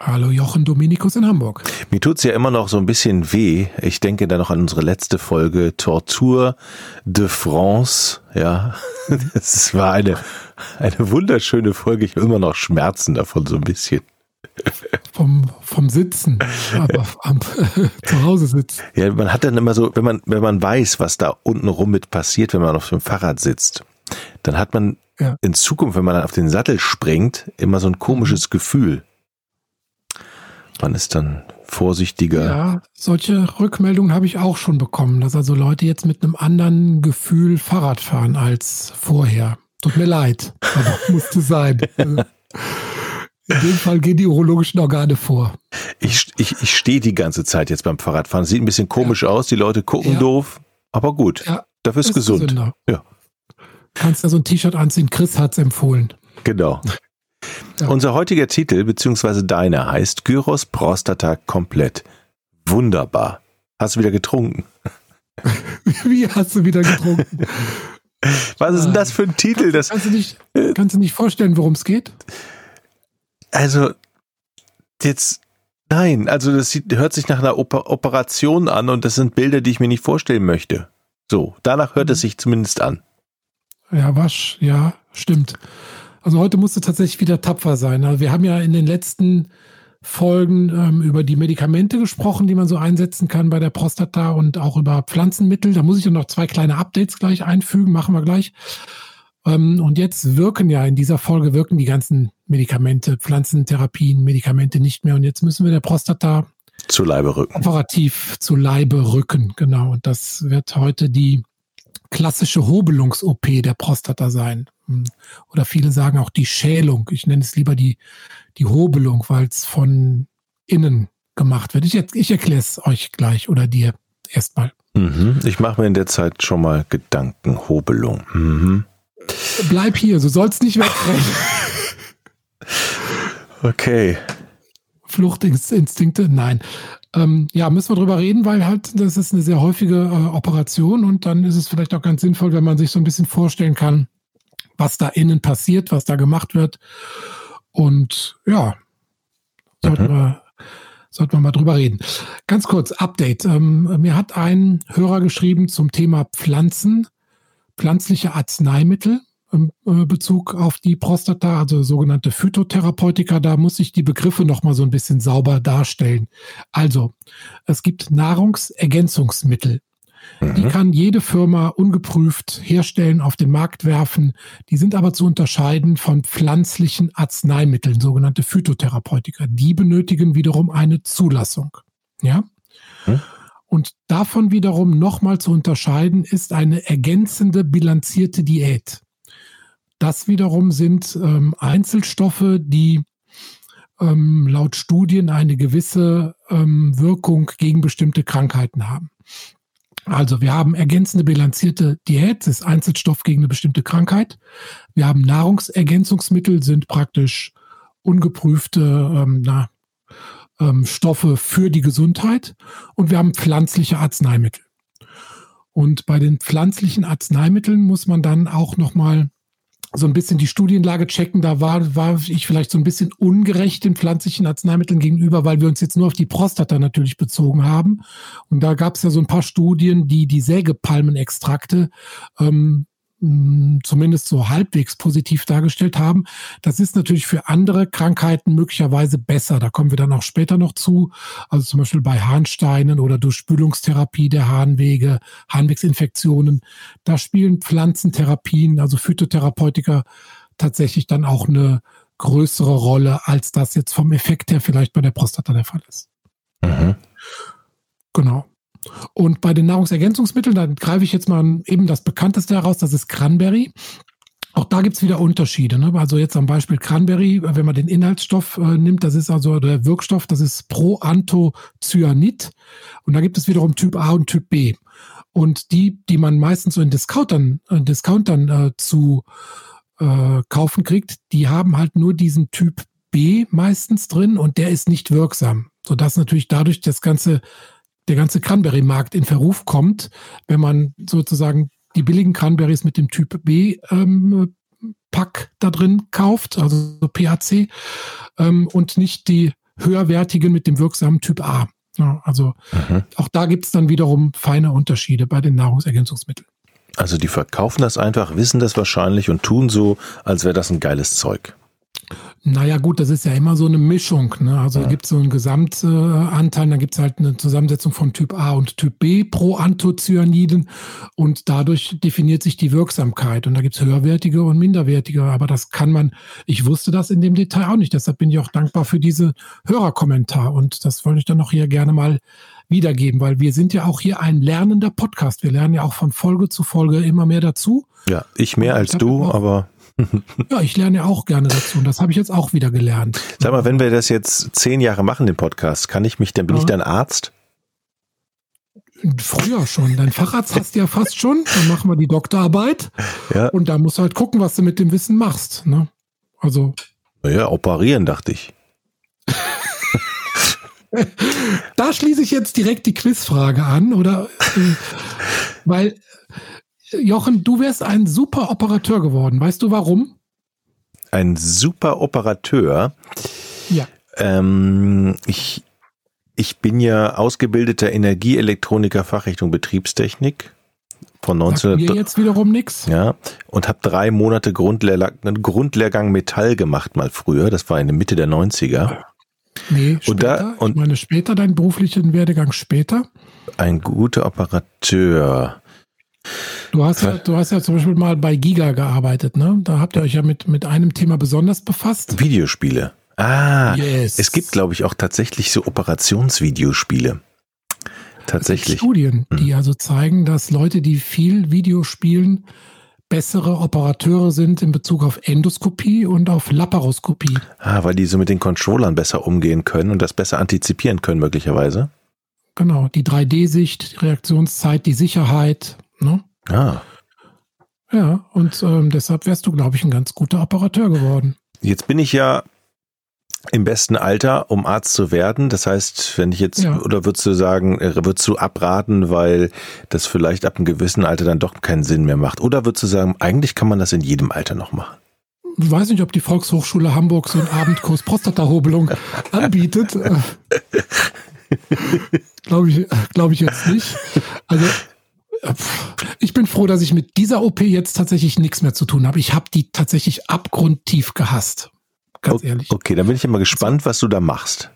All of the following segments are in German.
Hallo Jochen Dominikus in Hamburg. Mir tut's ja immer noch so ein bisschen weh. Ich denke da noch an unsere letzte Folge Torture de France. Ja, das war eine, eine wunderschöne Folge. Ich habe immer noch Schmerzen davon so ein bisschen. Vom, vom Sitzen, aber am, zu Hause sitzen. Ja, man hat dann immer so, wenn man, wenn man weiß, was da unten rum mit passiert, wenn man auf dem Fahrrad sitzt, dann hat man ja. in Zukunft, wenn man dann auf den Sattel springt, immer so ein komisches Gefühl. Man ist dann vorsichtiger. Ja, solche Rückmeldungen habe ich auch schon bekommen, dass also Leute jetzt mit einem anderen Gefühl Fahrrad fahren als vorher. Tut mir leid, aber musste sein. In dem Fall gehen die urologischen Organe vor. Ich, ich, ich stehe die ganze Zeit jetzt beim Fahrradfahren. Sieht ein bisschen komisch ja. aus, die Leute gucken ja. doof, aber gut. Ja, dafür ist, ist gesund. Gesünder. Ja. Kannst da so ein T-Shirt anziehen, Chris hat es empfohlen. Genau. Ja. Unser heutiger Titel, beziehungsweise deiner, heißt Gyros Prostata komplett. Wunderbar. Hast du wieder getrunken? Wie hast du wieder getrunken? Was ist denn das für ein Titel? Das, kannst, du nicht, kannst du nicht vorstellen, worum es geht? Also, jetzt, nein, also das sieht, hört sich nach einer Oper Operation an und das sind Bilder, die ich mir nicht vorstellen möchte. So, danach hört mhm. es sich zumindest an. Ja, wasch, ja, stimmt. Also heute musst du tatsächlich wieder tapfer sein. Also wir haben ja in den letzten Folgen ähm, über die Medikamente gesprochen, die man so einsetzen kann bei der Prostata und auch über Pflanzenmittel. Da muss ich noch zwei kleine Updates gleich einfügen, machen wir gleich. Ähm, und jetzt wirken ja in dieser Folge wirken die ganzen Medikamente, Pflanzentherapien, Medikamente nicht mehr. Und jetzt müssen wir der Prostata zu Leibe rücken. Operativ zu Leibe rücken, genau. Und das wird heute die klassische Hobelungs-OP der Prostata sein. Oder viele sagen auch die Schälung. Ich nenne es lieber die, die Hobelung, weil es von innen gemacht wird. Ich, ich erkläre es euch gleich oder dir erstmal. Mhm. Ich mache mir in der Zeit schon mal Gedanken. Hobelung. Mhm. Bleib hier, du sollst nicht wegrennen. okay. Fluchtinstinkte? Nein. Ähm, ja, müssen wir drüber reden, weil halt das ist eine sehr häufige äh, Operation und dann ist es vielleicht auch ganz sinnvoll, wenn man sich so ein bisschen vorstellen kann, was da innen passiert, was da gemacht wird. Und ja, sollten, mhm. wir, sollten wir mal drüber reden. Ganz kurz, Update. Ähm, mir hat ein Hörer geschrieben zum Thema Pflanzen, pflanzliche Arzneimittel. Äh, Bezug auf die Prostata, also sogenannte Phytotherapeutika, da muss ich die Begriffe nochmal so ein bisschen sauber darstellen. Also, es gibt Nahrungsergänzungsmittel. Mhm. Die kann jede Firma ungeprüft herstellen, auf den Markt werfen. Die sind aber zu unterscheiden von pflanzlichen Arzneimitteln, sogenannte Phytotherapeutika. Die benötigen wiederum eine Zulassung. Ja? Mhm. Und davon wiederum nochmal zu unterscheiden ist eine ergänzende bilanzierte Diät. Das wiederum sind ähm, Einzelstoffe, die ähm, laut Studien eine gewisse ähm, Wirkung gegen bestimmte Krankheiten haben. Also wir haben ergänzende bilanzierte Diät, das ist Einzelstoff gegen eine bestimmte Krankheit. Wir haben Nahrungsergänzungsmittel, sind praktisch ungeprüfte ähm, na, ähm, Stoffe für die Gesundheit. Und wir haben pflanzliche Arzneimittel. Und bei den pflanzlichen Arzneimitteln muss man dann auch nochmal so ein bisschen die Studienlage checken. Da war, war ich vielleicht so ein bisschen ungerecht den pflanzlichen Arzneimitteln gegenüber, weil wir uns jetzt nur auf die Prostata natürlich bezogen haben. Und da gab es ja so ein paar Studien, die die Sägepalmenextrakte ähm, zumindest so halbwegs positiv dargestellt haben. Das ist natürlich für andere Krankheiten möglicherweise besser. Da kommen wir dann auch später noch zu. Also zum Beispiel bei Harnsteinen oder durch Spülungstherapie der Harnwege, Harnwegsinfektionen. Da spielen Pflanzentherapien, also Phytotherapeutika tatsächlich dann auch eine größere Rolle, als das jetzt vom Effekt her vielleicht bei der Prostata der Fall ist. Mhm. Genau. Und bei den Nahrungsergänzungsmitteln, da greife ich jetzt mal eben das bekannteste heraus, das ist Cranberry. Auch da gibt es wieder Unterschiede. Ne? Also jetzt am Beispiel Cranberry, wenn man den Inhaltsstoff äh, nimmt, das ist also der Wirkstoff, das ist Proanthocyanid. Und da gibt es wiederum Typ A und Typ B. Und die, die man meistens so in Discountern, in Discountern äh, zu äh, kaufen kriegt, die haben halt nur diesen Typ B meistens drin und der ist nicht wirksam. Sodass natürlich dadurch das ganze, der ganze Cranberry-Markt in Verruf kommt, wenn man sozusagen die billigen Cranberries mit dem Typ B ähm, Pack da drin kauft, also PAC, ähm, und nicht die höherwertigen mit dem wirksamen Typ A. Ja, also mhm. auch da gibt es dann wiederum feine Unterschiede bei den Nahrungsergänzungsmitteln. Also die verkaufen das einfach, wissen das wahrscheinlich und tun so, als wäre das ein geiles Zeug. Naja gut, das ist ja immer so eine Mischung. Ne? Also ja. gibt es so einen Gesamtanteil, dann gibt es halt eine Zusammensetzung von Typ A und Typ B pro Anthocyaniden und dadurch definiert sich die Wirksamkeit. Und da gibt es höherwertige und minderwertige, aber das kann man, ich wusste das in dem Detail auch nicht, deshalb bin ich auch dankbar für diese Hörerkommentar und das wollte ich dann auch hier gerne mal wiedergeben, weil wir sind ja auch hier ein lernender Podcast. Wir lernen ja auch von Folge zu Folge immer mehr dazu. Ja, ich mehr als du, aber ja, ich lerne ja auch gerne dazu und das habe ich jetzt auch wieder gelernt. Sag mal, wenn wir das jetzt zehn Jahre machen, den Podcast, kann ich mich, dann bin ja. ich dein Arzt? Früher schon. Dein Facharzt hast du ja fast schon. Dann machen wir die Doktorarbeit. Ja. Und da musst du halt gucken, was du mit dem Wissen machst. Ne? Also. Naja, operieren, dachte ich. da schließe ich jetzt direkt die Quizfrage an, oder? Äh, weil Jochen, du wärst ein super Operateur geworden. Weißt du warum? Ein super Operateur? Ja. Ähm, ich, ich bin ja ausgebildeter Energieelektroniker Fachrichtung Betriebstechnik von 19 mir jetzt wiederum nix. Ja, und habe drei Monate Grundlehr Grundlehrgang Metall gemacht mal früher. Das war in der Mitte der 90er. Nee, später. Und da, und ich meine später, deinen beruflichen Werdegang später. Ein guter Operateur. Du hast ja, du hast ja zum Beispiel mal bei Giga gearbeitet, ne? Da habt ihr euch ja mit, mit einem Thema besonders befasst. Videospiele. Ah, yes. es gibt, glaube ich, auch tatsächlich so Operationsvideospiele. Tatsächlich. Studien, hm. die also zeigen, dass Leute, die viel Videospielen, bessere Operateure sind in Bezug auf Endoskopie und auf Laparoskopie. Ah, weil die so mit den Controllern besser umgehen können und das besser antizipieren können, möglicherweise. Genau, die 3D-Sicht, die Reaktionszeit, die Sicherheit. Ne? Ah. Ja, und ähm, deshalb wärst du, glaube ich, ein ganz guter Operateur geworden. Jetzt bin ich ja im besten Alter, um Arzt zu werden. Das heißt, wenn ich jetzt, ja. oder würdest du sagen, äh, würdest du abraten, weil das vielleicht ab einem gewissen Alter dann doch keinen Sinn mehr macht? Oder würdest du sagen, eigentlich kann man das in jedem Alter noch machen? Ich weiß nicht, ob die Volkshochschule Hamburg so einen Abendkurs Prostatahobelung anbietet. glaube ich, glaube ich jetzt nicht. Also ich bin froh, dass ich mit dieser OP jetzt tatsächlich nichts mehr zu tun habe. Ich habe die tatsächlich abgrundtief gehasst. Ganz ehrlich. Okay, dann bin ich immer gespannt, was du da machst.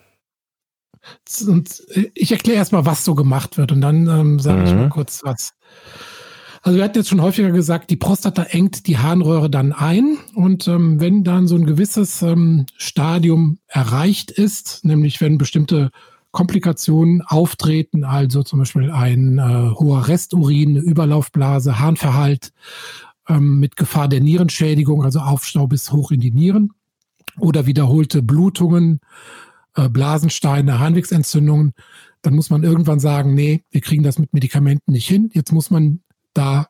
Und ich erkläre erstmal, was so gemacht wird und dann ähm, sage mhm. ich mal kurz was. Also wir hatten jetzt schon häufiger gesagt, die Prostata engt die Harnröhre dann ein und ähm, wenn dann so ein gewisses ähm, Stadium erreicht ist, nämlich wenn bestimmte Komplikationen auftreten, also zum Beispiel ein äh, hoher Resturin, eine Überlaufblase, Harnverhalt ähm, mit Gefahr der Nierenschädigung, also Aufstau bis hoch in die Nieren oder wiederholte Blutungen, äh, Blasensteine, Harnwegsentzündungen, dann muss man irgendwann sagen, nee, wir kriegen das mit Medikamenten nicht hin. Jetzt muss man da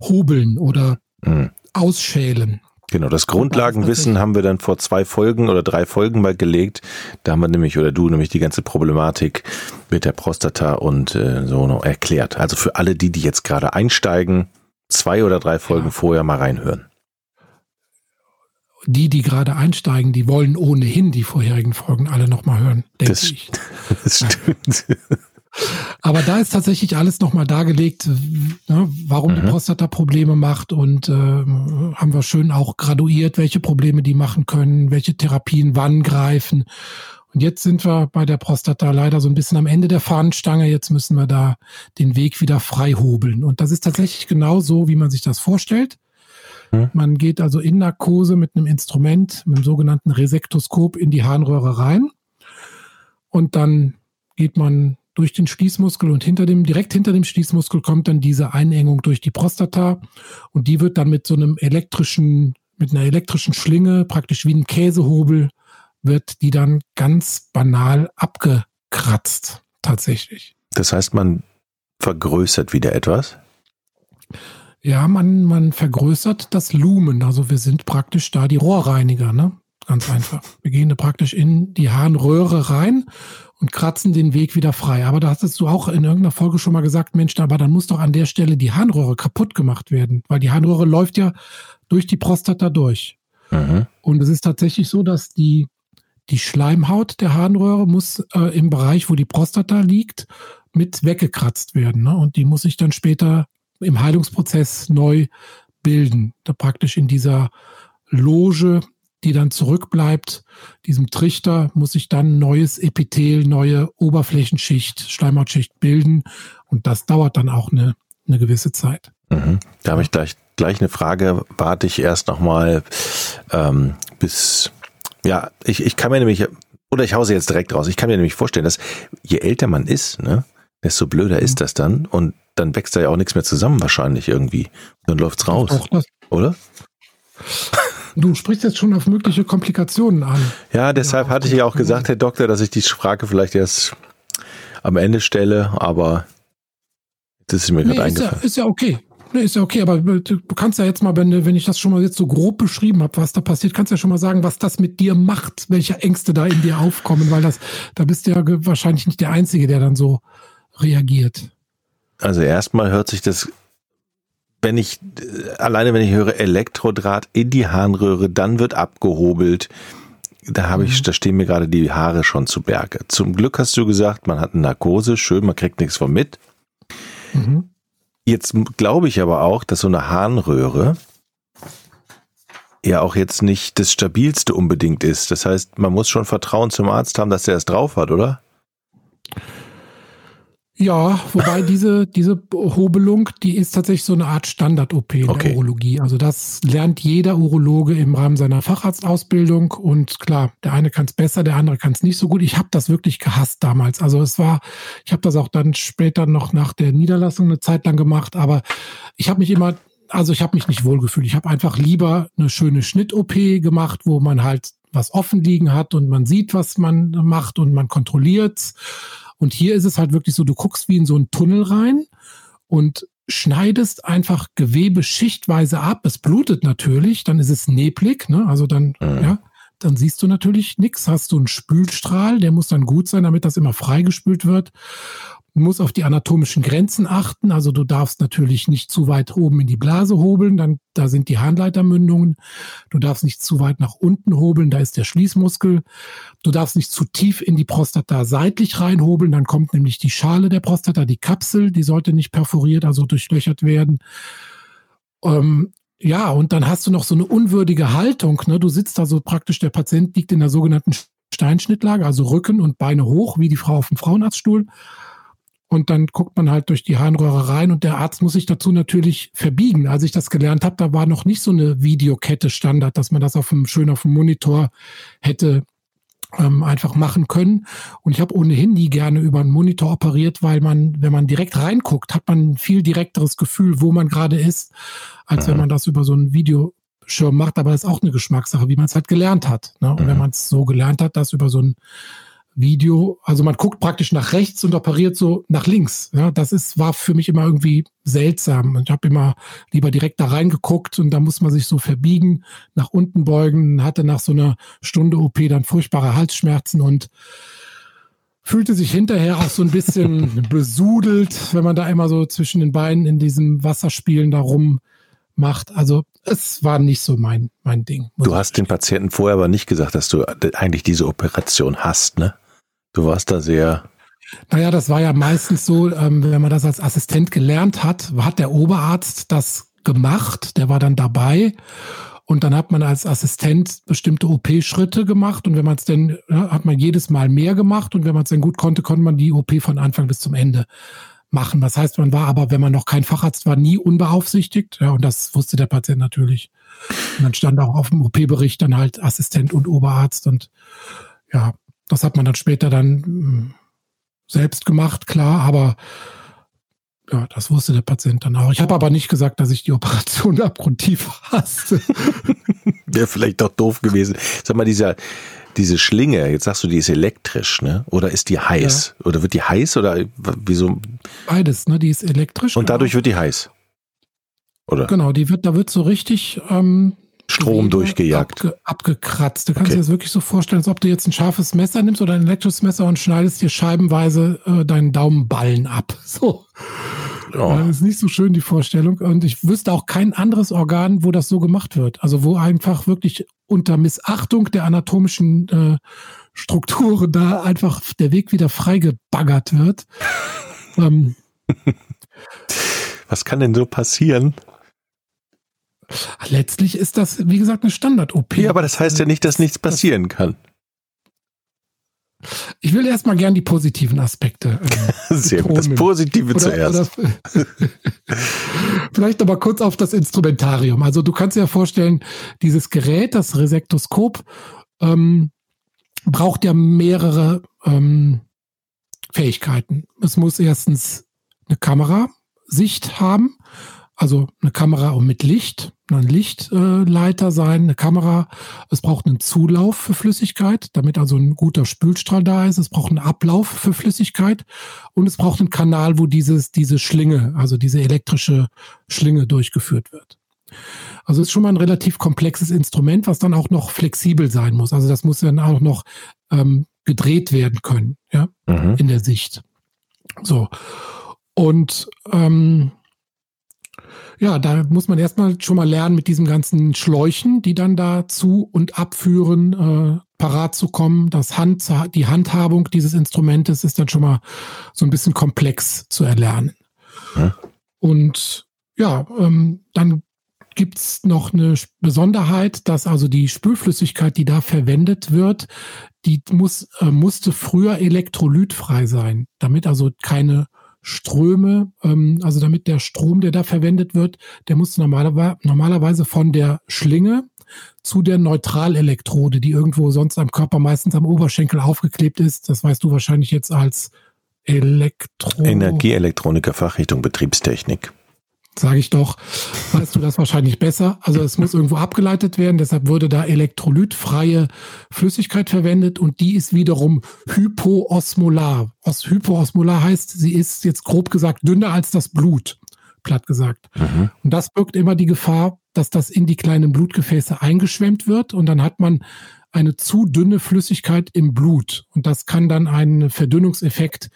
hobeln oder mhm. ausschälen. Genau, das Grundlagenwissen haben wir dann vor zwei Folgen oder drei Folgen mal gelegt. Da haben wir nämlich, oder du nämlich die ganze Problematik mit der Prostata und äh, so noch erklärt. Also für alle die, die jetzt gerade einsteigen, zwei oder drei Folgen ja. vorher mal reinhören. Die, die gerade einsteigen, die wollen ohnehin die vorherigen Folgen alle nochmal hören, denke ich. Das stimmt. Aber da ist tatsächlich alles nochmal dargelegt, ne, warum mhm. die Prostata Probleme macht und äh, haben wir schön auch graduiert, welche Probleme die machen können, welche Therapien wann greifen. Und jetzt sind wir bei der Prostata leider so ein bisschen am Ende der Fahnenstange. Jetzt müssen wir da den Weg wieder frei hobeln. Und das ist tatsächlich genau so, wie man sich das vorstellt. Mhm. Man geht also in Narkose mit einem Instrument, mit dem sogenannten Resektoskop in die Harnröhre rein. Und dann geht man durch den Schließmuskel und hinter dem, direkt hinter dem Schließmuskel kommt dann diese Einengung durch die Prostata und die wird dann mit so einem elektrischen, mit einer elektrischen Schlinge, praktisch wie ein Käsehobel, wird die dann ganz banal abgekratzt, tatsächlich. Das heißt, man vergrößert wieder etwas? Ja, man, man vergrößert das Lumen. Also wir sind praktisch da die Rohrreiniger, ne? Ganz einfach. Wir gehen da praktisch in die Harnröhre rein und kratzen den Weg wieder frei. Aber da hattest du auch in irgendeiner Folge schon mal gesagt, Mensch, aber dann muss doch an der Stelle die Harnröhre kaputt gemacht werden, weil die Harnröhre läuft ja durch die Prostata durch. Mhm. Und es ist tatsächlich so, dass die, die Schleimhaut der Harnröhre muss äh, im Bereich, wo die Prostata liegt, mit weggekratzt werden. Ne? Und die muss sich dann später im Heilungsprozess neu bilden. Da praktisch in dieser Loge, die dann zurückbleibt, diesem Trichter, muss sich dann neues Epithel, neue Oberflächenschicht, Schleimhautschicht bilden. Und das dauert dann auch eine, eine gewisse Zeit. Mhm. Da habe ich gleich, gleich eine Frage. Warte ich erst nochmal ähm, bis, ja, ich, ich kann mir nämlich, oder ich hause jetzt direkt raus, ich kann mir nämlich vorstellen, dass je älter man ist, ne, desto blöder mhm. ist das dann. Und dann wächst da ja auch nichts mehr zusammen wahrscheinlich irgendwie. Dann läuft's raus. Oder? Du sprichst jetzt schon auf mögliche Komplikationen an. Ja, deshalb ja, hatte ich ja auch gesagt, Herr Doktor, dass ich die Frage vielleicht erst am Ende stelle, aber das ist mir nee, gerade eingefallen. Ja, ist ja okay. Nee, ist ja okay, aber du kannst ja jetzt mal, wenn, wenn ich das schon mal jetzt so grob beschrieben habe, was da passiert, kannst du ja schon mal sagen, was das mit dir macht, welche Ängste da in dir aufkommen, weil das, da bist du ja wahrscheinlich nicht der Einzige, der dann so reagiert. Also erstmal hört sich das, wenn ich, alleine wenn ich höre Elektrodraht in die Harnröhre, dann wird abgehobelt. Da habe ich, mhm. da stehen mir gerade die Haare schon zu Berge. Zum Glück hast du gesagt, man hat eine Narkose, schön, man kriegt nichts von mit. Mhm. Jetzt glaube ich aber auch, dass so eine Harnröhre ja auch jetzt nicht das stabilste unbedingt ist. Das heißt, man muss schon Vertrauen zum Arzt haben, dass er es drauf hat, oder? Ja, wobei diese, diese Hobelung, die ist tatsächlich so eine Art Standard-OP in okay. der Urologie. Also das lernt jeder Urologe im Rahmen seiner Facharztausbildung. Und klar, der eine kann es besser, der andere kann es nicht so gut. Ich habe das wirklich gehasst damals. Also es war, ich habe das auch dann später noch nach der Niederlassung eine Zeit lang gemacht, aber ich habe mich immer, also ich habe mich nicht wohlgefühlt. Ich habe einfach lieber eine schöne Schnitt-OP gemacht, wo man halt was offen liegen hat und man sieht, was man macht und man kontrolliert's und hier ist es halt wirklich so, du guckst wie in so einen Tunnel rein und schneidest einfach Gewebe schichtweise ab. Es blutet natürlich, dann ist es neblig, ne? Also dann, mhm. ja, dann siehst du natürlich nichts. Hast du einen Spülstrahl, der muss dann gut sein, damit das immer freigespült wird. Du musst auf die anatomischen Grenzen achten. Also du darfst natürlich nicht zu weit oben in die Blase hobeln, dann da sind die Harnleitermündungen. Du darfst nicht zu weit nach unten hobeln, da ist der Schließmuskel. Du darfst nicht zu tief in die Prostata seitlich reinhobeln, dann kommt nämlich die Schale der Prostata, die Kapsel, die sollte nicht perforiert, also durchlöchert werden. Ähm, ja, und dann hast du noch so eine unwürdige Haltung. Ne? Du sitzt da so praktisch, der Patient liegt in der sogenannten Steinschnittlage, also Rücken und Beine hoch, wie die Frau auf dem Frauenarztstuhl. Und dann guckt man halt durch die Harnröhre rein und der Arzt muss sich dazu natürlich verbiegen. Als ich das gelernt habe, da war noch nicht so eine Videokette Standard, dass man das auf dem, schön auf dem Monitor hätte ähm, einfach machen können. Und ich habe ohnehin nie gerne über einen Monitor operiert, weil man, wenn man direkt reinguckt, hat man ein viel direkteres Gefühl, wo man gerade ist, als wenn mhm. man das über so ein Videoschirm macht. Aber das ist auch eine Geschmackssache, wie man es halt gelernt hat. Ne? Und wenn mhm. man es so gelernt hat, das über so ein Video, also man guckt praktisch nach rechts und operiert so nach links. Ja, das ist, war für mich immer irgendwie seltsam. Ich habe immer lieber direkt da reingeguckt und da muss man sich so verbiegen, nach unten beugen, hatte nach so einer Stunde OP dann furchtbare Halsschmerzen und fühlte sich hinterher auch so ein bisschen besudelt, wenn man da immer so zwischen den Beinen in diesem Wasserspielen da rum macht. Also es war nicht so mein, mein Ding. Du hast den Patienten vorher aber nicht gesagt, dass du eigentlich diese Operation hast, ne? Du warst da sehr. Naja, das war ja meistens so, ähm, wenn man das als Assistent gelernt hat, hat der Oberarzt das gemacht, der war dann dabei. Und dann hat man als Assistent bestimmte OP-Schritte gemacht. Und wenn man es denn, ja, hat man jedes Mal mehr gemacht. Und wenn man es dann gut konnte, konnte man die OP von Anfang bis zum Ende machen. Das heißt, man war aber, wenn man noch kein Facharzt war, nie unbeaufsichtigt. Ja, und das wusste der Patient natürlich. Und dann stand auch auf dem OP-Bericht dann halt Assistent und Oberarzt. Und ja, das hat man dann später dann hm, selbst gemacht, klar, aber ja, das wusste der Patient dann auch. Ich habe aber nicht gesagt, dass ich die Operation abgrundtief hasse. Wäre vielleicht doch doof gewesen. Sag mal, dieser, diese Schlinge, jetzt sagst du, die ist elektrisch, ne? Oder ist die heiß? Ja. Oder wird die heiß oder wieso? Beides, ne? Die ist elektrisch. Und dadurch wird die heiß. Oder? Genau, die wird, da wird so richtig ähm, Strom durchgejagt. Abge, abgekratzt. Du kannst okay. dir das wirklich so vorstellen, als ob du jetzt ein scharfes Messer nimmst oder ein elektrisches Messer und schneidest dir scheibenweise äh, deinen Daumenballen ab. So. Oh. Das ist nicht so schön, die Vorstellung. Und ich wüsste auch kein anderes Organ, wo das so gemacht wird. Also wo einfach wirklich unter Missachtung der anatomischen äh, Strukturen da einfach der Weg wieder freigebaggert wird. ähm, Was kann denn so passieren? Letztlich ist das, wie gesagt, eine Standard-OP. Ja, aber das heißt ja nicht, dass nichts passieren kann. Ich will erstmal gern die positiven Aspekte. Äh, Sehr gut, das Positive oder, zuerst. Oder, vielleicht aber kurz auf das Instrumentarium. Also du kannst dir ja vorstellen, dieses Gerät, das Resektoskop, ähm, braucht ja mehrere ähm, Fähigkeiten. Es muss erstens eine Kamerasicht haben also eine Kamera mit Licht, ein Lichtleiter sein, eine Kamera. Es braucht einen Zulauf für Flüssigkeit, damit also ein guter Spülstrahl da ist. Es braucht einen Ablauf für Flüssigkeit und es braucht einen Kanal, wo dieses, diese Schlinge, also diese elektrische Schlinge durchgeführt wird. Also es ist schon mal ein relativ komplexes Instrument, was dann auch noch flexibel sein muss. Also das muss dann auch noch ähm, gedreht werden können, ja, mhm. in der Sicht. So. Und ähm, ja, da muss man erstmal schon mal lernen, mit diesen ganzen Schläuchen, die dann da zu und abführen, äh, parat zu kommen. Das Hand, die Handhabung dieses Instrumentes ist dann schon mal so ein bisschen komplex zu erlernen. Ja. Und ja, ähm, dann gibt's noch eine Besonderheit, dass also die Spülflüssigkeit, die da verwendet wird, die muss, äh, musste früher elektrolytfrei sein, damit also keine Ströme, ähm, also damit der Strom, der da verwendet wird, der muss normalerweise, normalerweise von der Schlinge zu der Neutralelektrode, die irgendwo sonst am Körper meistens am Oberschenkel aufgeklebt ist. Das weißt du wahrscheinlich jetzt als Elektro Energieelektroniker Fachrichtung Betriebstechnik sage ich doch, weißt du das wahrscheinlich besser. Also es muss irgendwo abgeleitet werden, deshalb wurde da elektrolytfreie Flüssigkeit verwendet und die ist wiederum hypoosmolar. Os hypoosmolar heißt, sie ist jetzt grob gesagt dünner als das Blut, platt gesagt. Mhm. Und das birgt immer die Gefahr, dass das in die kleinen Blutgefäße eingeschwemmt wird und dann hat man eine zu dünne Flüssigkeit im Blut und das kann dann einen Verdünnungseffekt äh,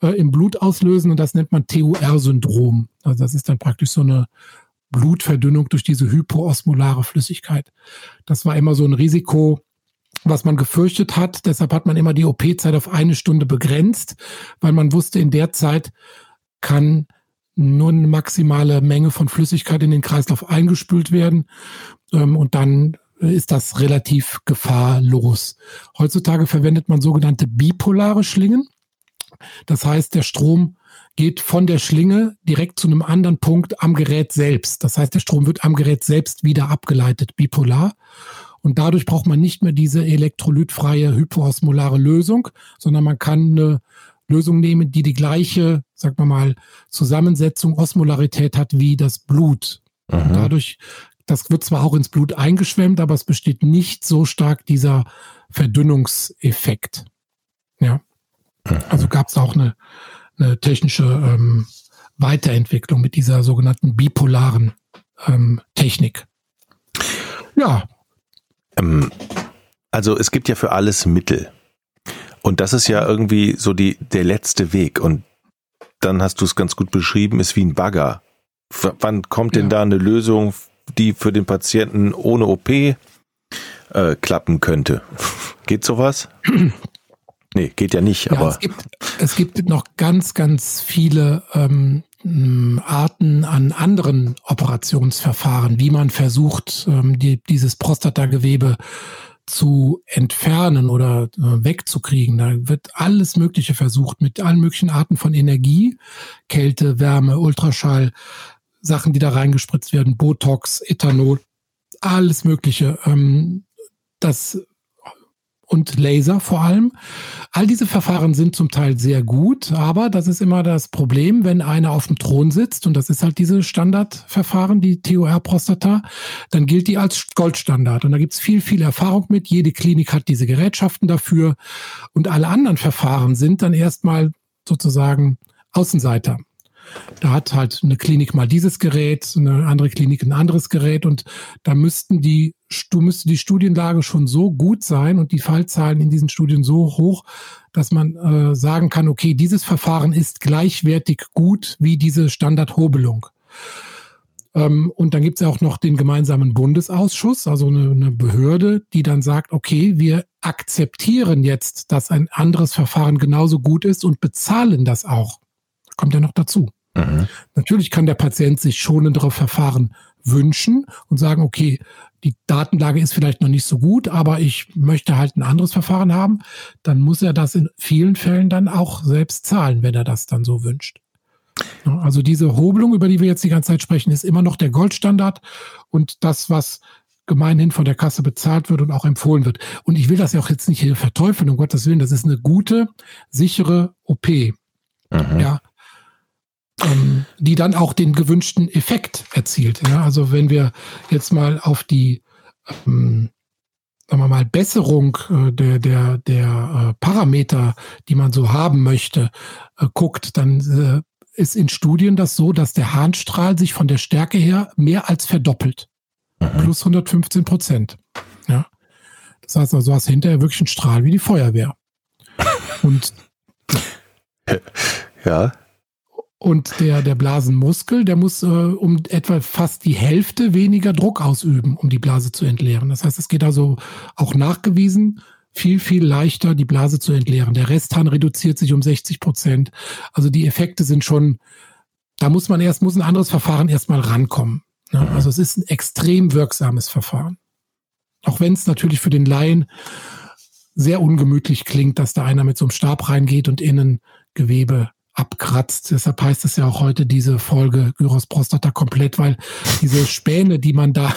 im Blut auslösen und das nennt man TUR-Syndrom. Also das ist dann praktisch so eine Blutverdünnung durch diese hypoosmolare Flüssigkeit. Das war immer so ein Risiko, was man gefürchtet hat. Deshalb hat man immer die OP-Zeit auf eine Stunde begrenzt, weil man wusste, in der Zeit kann nur eine maximale Menge von Flüssigkeit in den Kreislauf eingespült werden. Ähm, und dann ist das relativ gefahrlos. Heutzutage verwendet man sogenannte bipolare Schlingen. Das heißt, der Strom geht von der Schlinge direkt zu einem anderen Punkt am Gerät selbst. Das heißt, der Strom wird am Gerät selbst wieder abgeleitet, bipolar. Und dadurch braucht man nicht mehr diese elektrolytfreie hypoosmolare Lösung, sondern man kann eine Lösung nehmen, die die gleiche, sagen wir mal, Zusammensetzung, Osmolarität hat wie das Blut. Mhm. Dadurch, das wird zwar auch ins Blut eingeschwemmt, aber es besteht nicht so stark dieser Verdünnungseffekt. Ja. Also gab es auch eine, eine technische ähm, Weiterentwicklung mit dieser sogenannten bipolaren ähm, Technik. Ja. Ähm, also es gibt ja für alles Mittel. Und das ist ja irgendwie so die, der letzte Weg. Und dann hast du es ganz gut beschrieben, ist wie ein Bagger. W wann kommt denn ja. da eine Lösung, die für den Patienten ohne OP äh, klappen könnte? Geht sowas? Nee, geht ja nicht, ja, aber. Es gibt, es gibt noch ganz, ganz viele ähm, Arten an anderen Operationsverfahren, wie man versucht, ähm, die, dieses Prostatagewebe zu entfernen oder äh, wegzukriegen. Da wird alles Mögliche versucht mit allen möglichen Arten von Energie, Kälte, Wärme, Ultraschall, Sachen, die da reingespritzt werden, Botox, Ethanol, alles Mögliche. Ähm, das und Laser vor allem. All diese Verfahren sind zum Teil sehr gut, aber das ist immer das Problem, wenn einer auf dem Thron sitzt und das ist halt diese Standardverfahren, die TOR-Prostata, dann gilt die als Goldstandard und da gibt's viel, viel Erfahrung mit. Jede Klinik hat diese Gerätschaften dafür und alle anderen Verfahren sind dann erstmal sozusagen Außenseiter. Da hat halt eine Klinik mal dieses Gerät, eine andere Klinik ein anderes Gerät und da müssten die, müsste die Studienlage schon so gut sein und die Fallzahlen in diesen Studien so hoch, dass man äh, sagen kann, okay, dieses Verfahren ist gleichwertig gut wie diese Standardhobelung. Ähm, und dann gibt es ja auch noch den gemeinsamen Bundesausschuss, also eine, eine Behörde, die dann sagt, okay, wir akzeptieren jetzt, dass ein anderes Verfahren genauso gut ist und bezahlen das auch. Kommt ja noch dazu. Mhm. Natürlich kann der Patient sich schonendere Verfahren wünschen und sagen, okay, die Datenlage ist vielleicht noch nicht so gut, aber ich möchte halt ein anderes Verfahren haben. Dann muss er das in vielen Fällen dann auch selbst zahlen, wenn er das dann so wünscht. Also diese Hobelung, über die wir jetzt die ganze Zeit sprechen, ist immer noch der Goldstandard und das, was gemeinhin von der Kasse bezahlt wird und auch empfohlen wird. Und ich will das ja auch jetzt nicht hier verteufeln, um Gottes Willen. Das ist eine gute, sichere OP. Mhm. Ja, ähm, die dann auch den gewünschten Effekt erzielt. Ja? Also wenn wir jetzt mal auf die ähm, sagen wir mal, Besserung äh, der, der, der äh, Parameter, die man so haben möchte, äh, guckt, dann äh, ist in Studien das so, dass der Harnstrahl sich von der Stärke her mehr als verdoppelt. Mhm. Plus 115 Prozent. Ja. Das heißt also, du hast hinterher wirklich einen Strahl wie die Feuerwehr. Und ja. Und der, der Blasenmuskel, der muss äh, um etwa fast die Hälfte weniger Druck ausüben, um die Blase zu entleeren. Das heißt, es geht also auch nachgewiesen, viel, viel leichter, die Blase zu entleeren. Der Resthahn reduziert sich um 60 Prozent. Also die Effekte sind schon, da muss man erst, muss ein anderes Verfahren erstmal rankommen. Ne? Also es ist ein extrem wirksames Verfahren. Auch wenn es natürlich für den Laien sehr ungemütlich klingt, dass da einer mit so einem Stab reingeht und innen Gewebe abkratzt. Deshalb heißt es ja auch heute diese Folge Gyros Prostata komplett, weil diese Späne, die man da,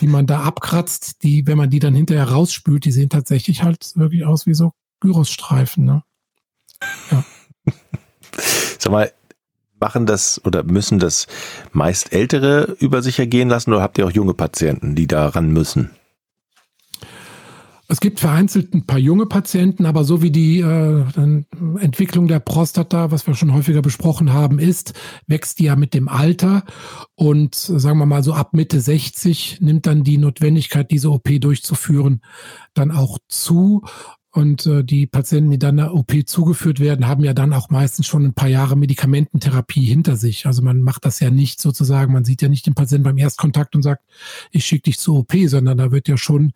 die man da abkratzt, die, wenn man die dann hinterher rausspült, die sehen tatsächlich halt wirklich aus wie so Gyrosstreifen. Ne? Ja. Sag mal, machen das oder müssen das meist Ältere über sich ergehen lassen oder habt ihr auch junge Patienten, die daran müssen? Es gibt vereinzelt ein paar junge Patienten, aber so wie die äh, Entwicklung der Prostata, was wir schon häufiger besprochen haben, ist, wächst die ja mit dem Alter und sagen wir mal so ab Mitte 60 nimmt dann die Notwendigkeit, diese OP durchzuführen, dann auch zu. Und äh, die Patienten, die dann der OP zugeführt werden, haben ja dann auch meistens schon ein paar Jahre Medikamententherapie hinter sich. Also man macht das ja nicht sozusagen, man sieht ja nicht den Patienten beim Erstkontakt und sagt, ich schicke dich zur OP, sondern da wird ja schon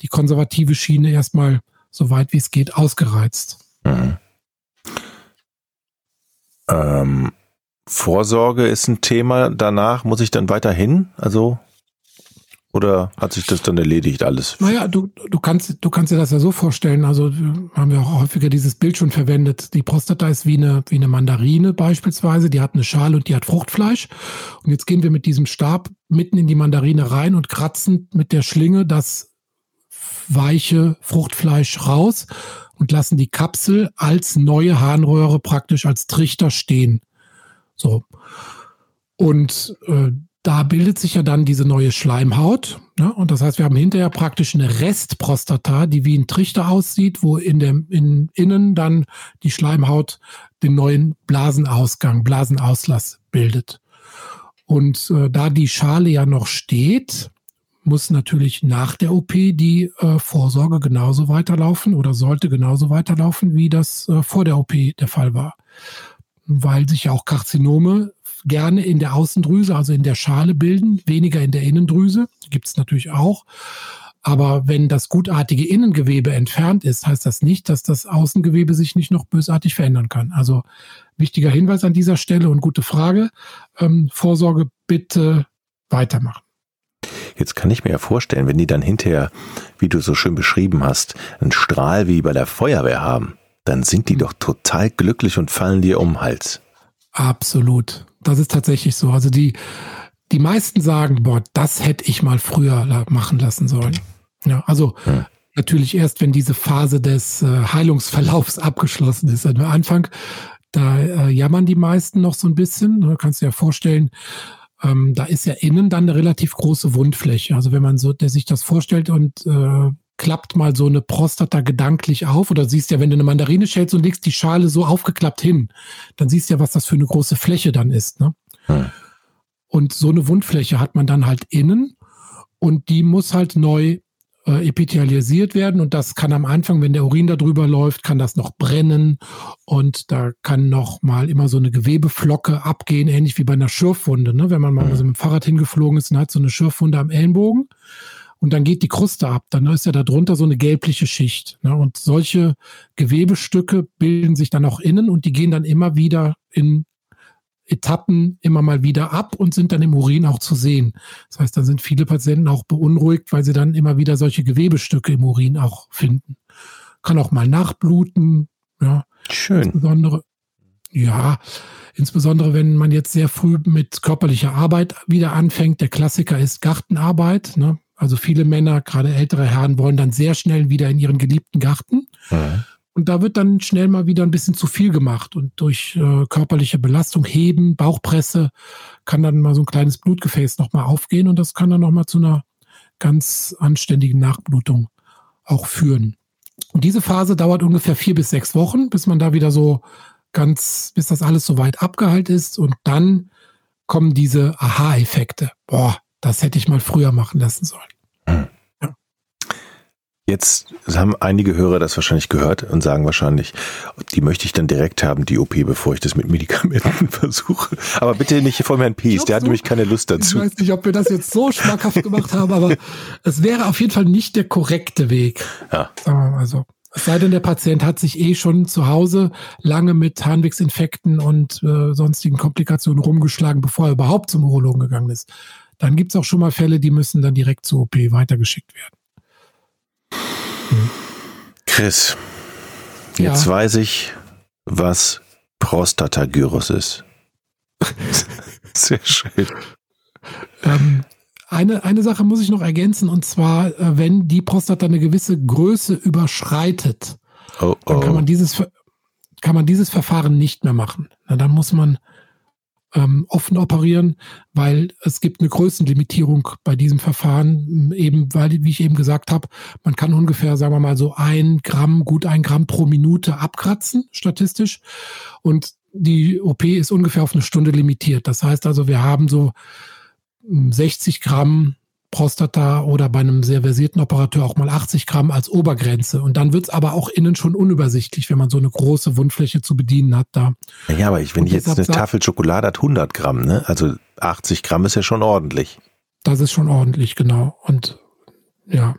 die konservative Schiene erstmal so weit wie es geht ausgereizt. Mhm. Ähm, Vorsorge ist ein Thema. Danach muss ich dann weiterhin? Also oder hat sich das dann erledigt alles? Naja, du, du kannst, du kannst dir das ja so vorstellen. Also haben wir auch häufiger dieses Bild schon verwendet. Die Prostata ist wie eine, wie eine Mandarine beispielsweise. Die hat eine Schale und die hat Fruchtfleisch. Und jetzt gehen wir mit diesem Stab mitten in die Mandarine rein und kratzen mit der Schlinge das weiche Fruchtfleisch raus und lassen die Kapsel als neue Harnröhre praktisch als Trichter stehen. So. Und äh, da bildet sich ja dann diese neue Schleimhaut. Ne? Und das heißt, wir haben hinterher praktisch eine Restprostata, die wie ein Trichter aussieht, wo in dem in, innen dann die Schleimhaut den neuen Blasenausgang, Blasenauslass bildet. Und äh, da die Schale ja noch steht, muss natürlich nach der OP die äh, Vorsorge genauso weiterlaufen oder sollte genauso weiterlaufen, wie das äh, vor der OP der Fall war. Weil sich ja auch Karzinome gerne in der Außendrüse, also in der Schale bilden, weniger in der Innendrüse. Gibt es natürlich auch. Aber wenn das gutartige Innengewebe entfernt ist, heißt das nicht, dass das Außengewebe sich nicht noch bösartig verändern kann. Also wichtiger Hinweis an dieser Stelle und gute Frage. Ähm, Vorsorge bitte weitermachen. Jetzt kann ich mir ja vorstellen, wenn die dann hinterher, wie du so schön beschrieben hast, einen Strahl wie bei der Feuerwehr haben, dann sind die doch total glücklich und fallen dir um den Hals. Absolut. Das ist tatsächlich so. Also die, die meisten sagen, boah, das hätte ich mal früher machen lassen sollen. Ja, also hm. natürlich erst, wenn diese Phase des äh, Heilungsverlaufs abgeschlossen ist. Am Anfang, da äh, jammern die meisten noch so ein bisschen. Du kannst dir ja vorstellen, ähm, da ist ja innen dann eine relativ große Wundfläche. Also wenn man so, der sich das vorstellt und äh, klappt mal so eine Prostata gedanklich auf oder siehst ja, wenn du eine Mandarine schälst und legst die Schale so aufgeklappt hin, dann siehst du ja, was das für eine große Fläche dann ist. Ne? Hm. Und so eine Wundfläche hat man dann halt innen und die muss halt neu äh, epithelialisiert werden und das kann am Anfang, wenn der Urin da drüber läuft, kann das noch brennen und da kann noch mal immer so eine Gewebeflocke abgehen, ähnlich wie bei einer Schürfwunde. Ne? Wenn man mal mhm. so mit dem Fahrrad hingeflogen ist und hat so eine Schürfwunde am Ellenbogen und dann geht die Kruste ab, dann ist ja darunter so eine gelbliche Schicht. Ne? Und solche Gewebestücke bilden sich dann auch innen und die gehen dann immer wieder in Etappen immer mal wieder ab und sind dann im Urin auch zu sehen. Das heißt, da sind viele Patienten auch beunruhigt, weil sie dann immer wieder solche Gewebestücke im Urin auch finden. Kann auch mal nachbluten. Ja. Schön. Insbesondere, ja, insbesondere wenn man jetzt sehr früh mit körperlicher Arbeit wieder anfängt. Der Klassiker ist Gartenarbeit. Ne? Also viele Männer, gerade ältere Herren, wollen dann sehr schnell wieder in ihren geliebten Garten. Mhm. Und da wird dann schnell mal wieder ein bisschen zu viel gemacht. Und durch äh, körperliche Belastung, Heben, Bauchpresse, kann dann mal so ein kleines Blutgefäß nochmal aufgehen und das kann dann nochmal zu einer ganz anständigen Nachblutung auch führen. Und diese Phase dauert ungefähr vier bis sechs Wochen, bis man da wieder so ganz, bis das alles so weit abgeheilt ist. Und dann kommen diese Aha-Effekte. Boah, das hätte ich mal früher machen lassen sollen. Jetzt haben einige Hörer das wahrscheinlich gehört und sagen wahrscheinlich, die möchte ich dann direkt haben, die OP, bevor ich das mit Medikamenten versuche. Aber bitte nicht von Herrn Pies, der hat nämlich keine Lust dazu. Ich weiß nicht, ob wir das jetzt so schmackhaft gemacht haben, aber es wäre auf jeden Fall nicht der korrekte Weg. Ja. Also, es sei denn, der Patient hat sich eh schon zu Hause lange mit Harnwegsinfekten und äh, sonstigen Komplikationen rumgeschlagen, bevor er überhaupt zum Urologen gegangen ist. Dann gibt es auch schon mal Fälle, die müssen dann direkt zur OP weitergeschickt werden. Chris, jetzt ja. weiß ich, was Prostatagyrus ist. Sehr schön. Ähm, eine, eine Sache muss ich noch ergänzen, und zwar, äh, wenn die Prostata eine gewisse Größe überschreitet, oh, oh. dann kann man, dieses, kann man dieses Verfahren nicht mehr machen. Na, dann muss man ähm, offen operieren, weil es gibt eine Größenlimitierung bei diesem Verfahren, eben weil, wie ich eben gesagt habe, man kann ungefähr, sagen wir mal, so ein Gramm, gut ein Gramm pro Minute abkratzen, statistisch. Und die OP ist ungefähr auf eine Stunde limitiert. Das heißt also, wir haben so 60 hm, Gramm Prostata oder bei einem sehr versierten Operateur auch mal 80 Gramm als Obergrenze. Und dann wird es aber auch innen schon unübersichtlich, wenn man so eine große Wundfläche zu bedienen hat da. Ja, aber ich, wenn ich jetzt eine Tafel Schokolade hat 100 Gramm, ne? Also 80 Gramm ist ja schon ordentlich. Das ist schon ordentlich, genau. Und ja,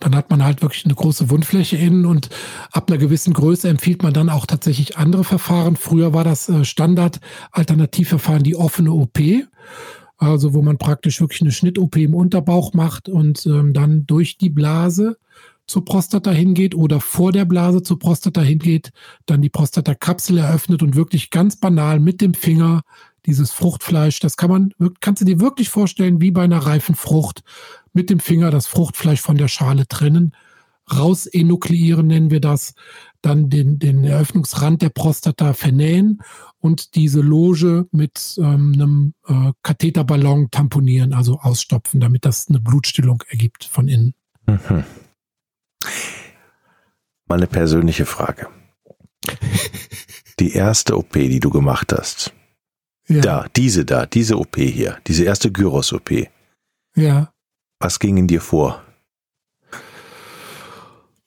dann hat man halt wirklich eine große Wundfläche innen und ab einer gewissen Größe empfiehlt man dann auch tatsächlich andere Verfahren. Früher war das äh, Standard-Alternativverfahren die offene OP also wo man praktisch wirklich eine Schnitt-OP im Unterbauch macht und ähm, dann durch die Blase zur Prostata hingeht oder vor der Blase zur Prostata hingeht, dann die Prostatakapsel eröffnet und wirklich ganz banal mit dem Finger dieses Fruchtfleisch, das kann man, kannst du dir wirklich vorstellen, wie bei einer reifen Frucht, mit dem Finger das Fruchtfleisch von der Schale trennen, raus enukleieren nennen wir das, dann den, den Eröffnungsrand der Prostata vernähen und diese Loge mit ähm, einem äh, Katheterballon tamponieren, also ausstopfen, damit das eine Blutstillung ergibt von innen. Mhm. Mal eine persönliche Frage. Die erste OP, die du gemacht hast, ja. da, diese da, diese OP hier, diese erste Gyros-OP. Ja. Was ging in dir vor?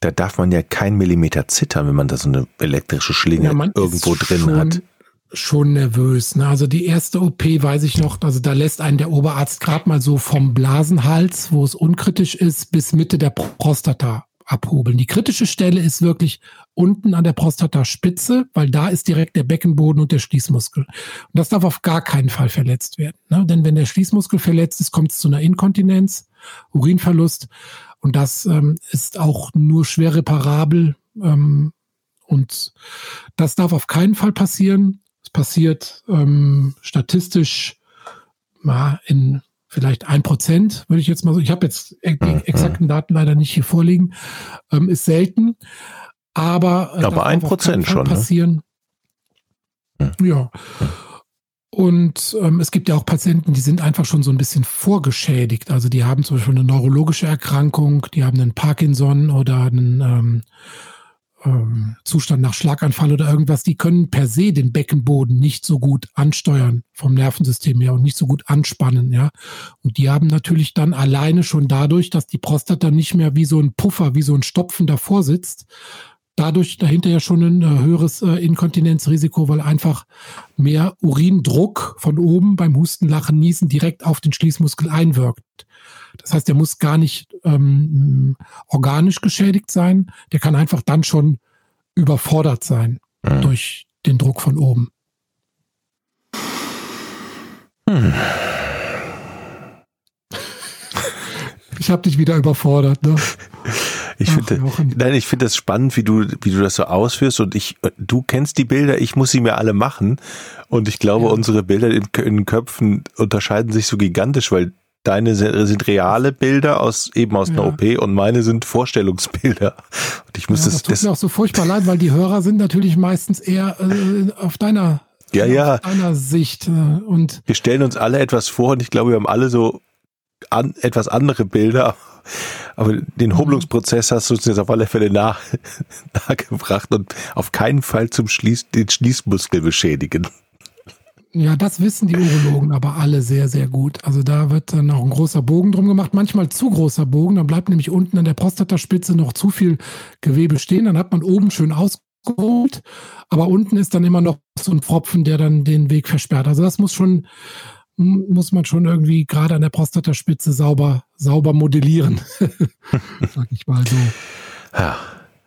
Da darf man ja keinen Millimeter zittern, wenn man da so eine elektrische Schlinge ja, irgendwo drin hat schon nervös. Ne? Also die erste OP weiß ich noch, also da lässt einen der Oberarzt gerade mal so vom Blasenhals, wo es unkritisch ist, bis Mitte der Prostata abhobeln. Die kritische Stelle ist wirklich unten an der Prostataspitze, weil da ist direkt der Beckenboden und der Schließmuskel. Und das darf auf gar keinen Fall verletzt werden. Ne? Denn wenn der Schließmuskel verletzt ist, kommt es zu einer Inkontinenz, Urinverlust. Und das ähm, ist auch nur schwer reparabel. Ähm, und das darf auf keinen Fall passieren. Es passiert ähm, statistisch mal in vielleicht ein Prozent, würde ich jetzt mal so, ich habe jetzt die mhm. exakten Daten leider nicht hier vorliegen, ähm, ist selten. Aber, äh, aber ein Prozent schon. Ne? Passieren. Ne? Ja. Und ähm, es gibt ja auch Patienten, die sind einfach schon so ein bisschen vorgeschädigt. Also die haben zum Beispiel eine neurologische Erkrankung, die haben einen Parkinson oder einen ähm, ähm, Zustand nach Schlaganfall oder irgendwas, die können per se den Beckenboden nicht so gut ansteuern vom Nervensystem her und nicht so gut anspannen, ja. Und die haben natürlich dann alleine schon dadurch, dass die Prostata nicht mehr wie so ein Puffer, wie so ein Stopfen davor sitzt, dadurch dahinter ja schon ein äh, höheres äh, Inkontinenzrisiko, weil einfach mehr Urindruck von oben beim Husten, Lachen, Niesen direkt auf den Schließmuskel einwirkt. Das heißt, der muss gar nicht ähm, organisch geschädigt sein. Der kann einfach dann schon überfordert sein mhm. durch den Druck von oben. Hm. Ich habe dich wieder überfordert, ne? Ich finde, nein, ich finde das spannend, wie du, wie du das so ausführst und ich, du kennst die Bilder, ich muss sie mir alle machen und ich glaube, ja. unsere Bilder in, in Köpfen unterscheiden sich so gigantisch, weil Deine sind reale Bilder aus eben aus ja. einer OP und meine sind Vorstellungsbilder. Und ich müsste ja, das tut mir auch so furchtbar leid, weil die Hörer sind natürlich meistens eher äh, auf deiner ja, ja. Auf Sicht. Äh, und wir stellen uns alle etwas vor und ich glaube, wir haben alle so an, etwas andere Bilder. Aber den mhm. Hobelungsprozess hast du uns jetzt auf alle Fälle nach, nachgebracht und auf keinen Fall zum Schließ, den Schließmuskel beschädigen. Ja, das wissen die Urologen aber alle sehr, sehr gut. Also da wird dann auch ein großer Bogen drum gemacht, manchmal zu großer Bogen. Dann bleibt nämlich unten an der Prostataspitze noch zu viel Gewebe stehen. Dann hat man oben schön ausgeholt, aber unten ist dann immer noch so ein Pfropfen, der dann den Weg versperrt. Also das muss schon, muss man schon irgendwie gerade an der Prostataspitze sauber, sauber modellieren. Sag ich mal so. Ja,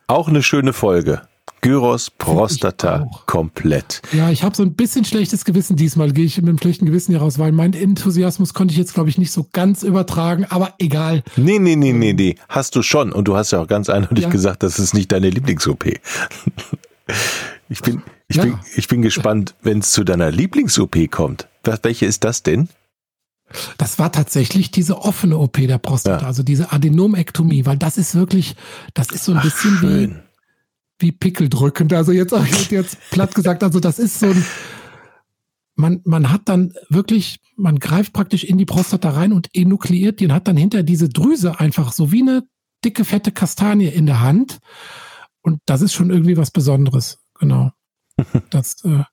auch eine schöne Folge. Gyros Prostata komplett. Ja, ich habe so ein bisschen schlechtes Gewissen diesmal, gehe ich mit einem schlechten Gewissen hier raus, weil mein Enthusiasmus konnte ich jetzt, glaube ich, nicht so ganz übertragen, aber egal. Nee, nee, nee, nee, nee, hast du schon. Und du hast ja auch ganz eindeutig ja. gesagt, das ist nicht deine Lieblings-OP. ich bin, ich, ja. bin, ich bin gespannt, wenn es zu deiner Lieblings-OP kommt. Welche ist das denn? Das war tatsächlich diese offene OP der Prostata, ja. also diese Adenomektomie, weil das ist wirklich, das ist so ein Ach, bisschen schön. wie wie pickeldrückend. Also jetzt, jetzt platt gesagt, also das ist so ein, man, man hat dann wirklich, man greift praktisch in die Prostata rein und enukleiert die und hat dann hinter diese Drüse einfach so wie eine dicke, fette Kastanie in der Hand. Und das ist schon irgendwie was Besonderes. Genau. Das, äh,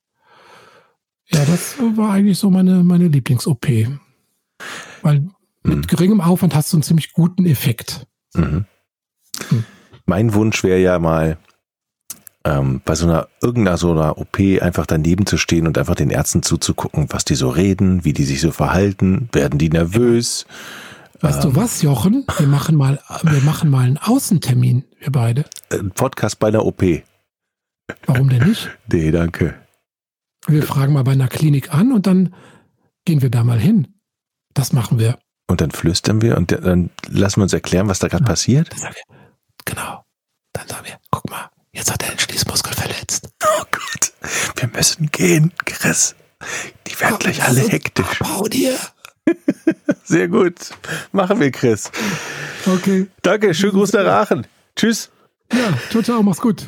ja, das war eigentlich so meine, meine Lieblings-OP. Weil mit mhm. geringem Aufwand hast du einen ziemlich guten Effekt. Mhm. Hm. Mein Wunsch wäre ja mal, ähm, bei so einer irgendeiner so einer OP einfach daneben zu stehen und einfach den Ärzten zuzugucken, was die so reden, wie die sich so verhalten, werden die nervös. Weißt ähm, du was, Jochen? Wir machen mal, wir machen mal einen Außentermin, wir beide. Ein Podcast bei einer OP. Warum denn nicht? Nee, danke. Wir fragen mal bei einer Klinik an und dann gehen wir da mal hin. Das machen wir. Und dann flüstern wir und dann lassen wir uns erklären, was da gerade genau. passiert. Genau. Dann sagen wir, guck mal, Jetzt hat er den Schließmuskel verletzt. Oh Gott. Wir müssen gehen, Chris. Die werden oh, gleich alle hektisch. Bau dir. Sehr gut. Machen wir, Chris. Okay. Danke. Schönen Gruß nach Aachen. Tschüss. Ja, ciao, ciao. Mach's gut.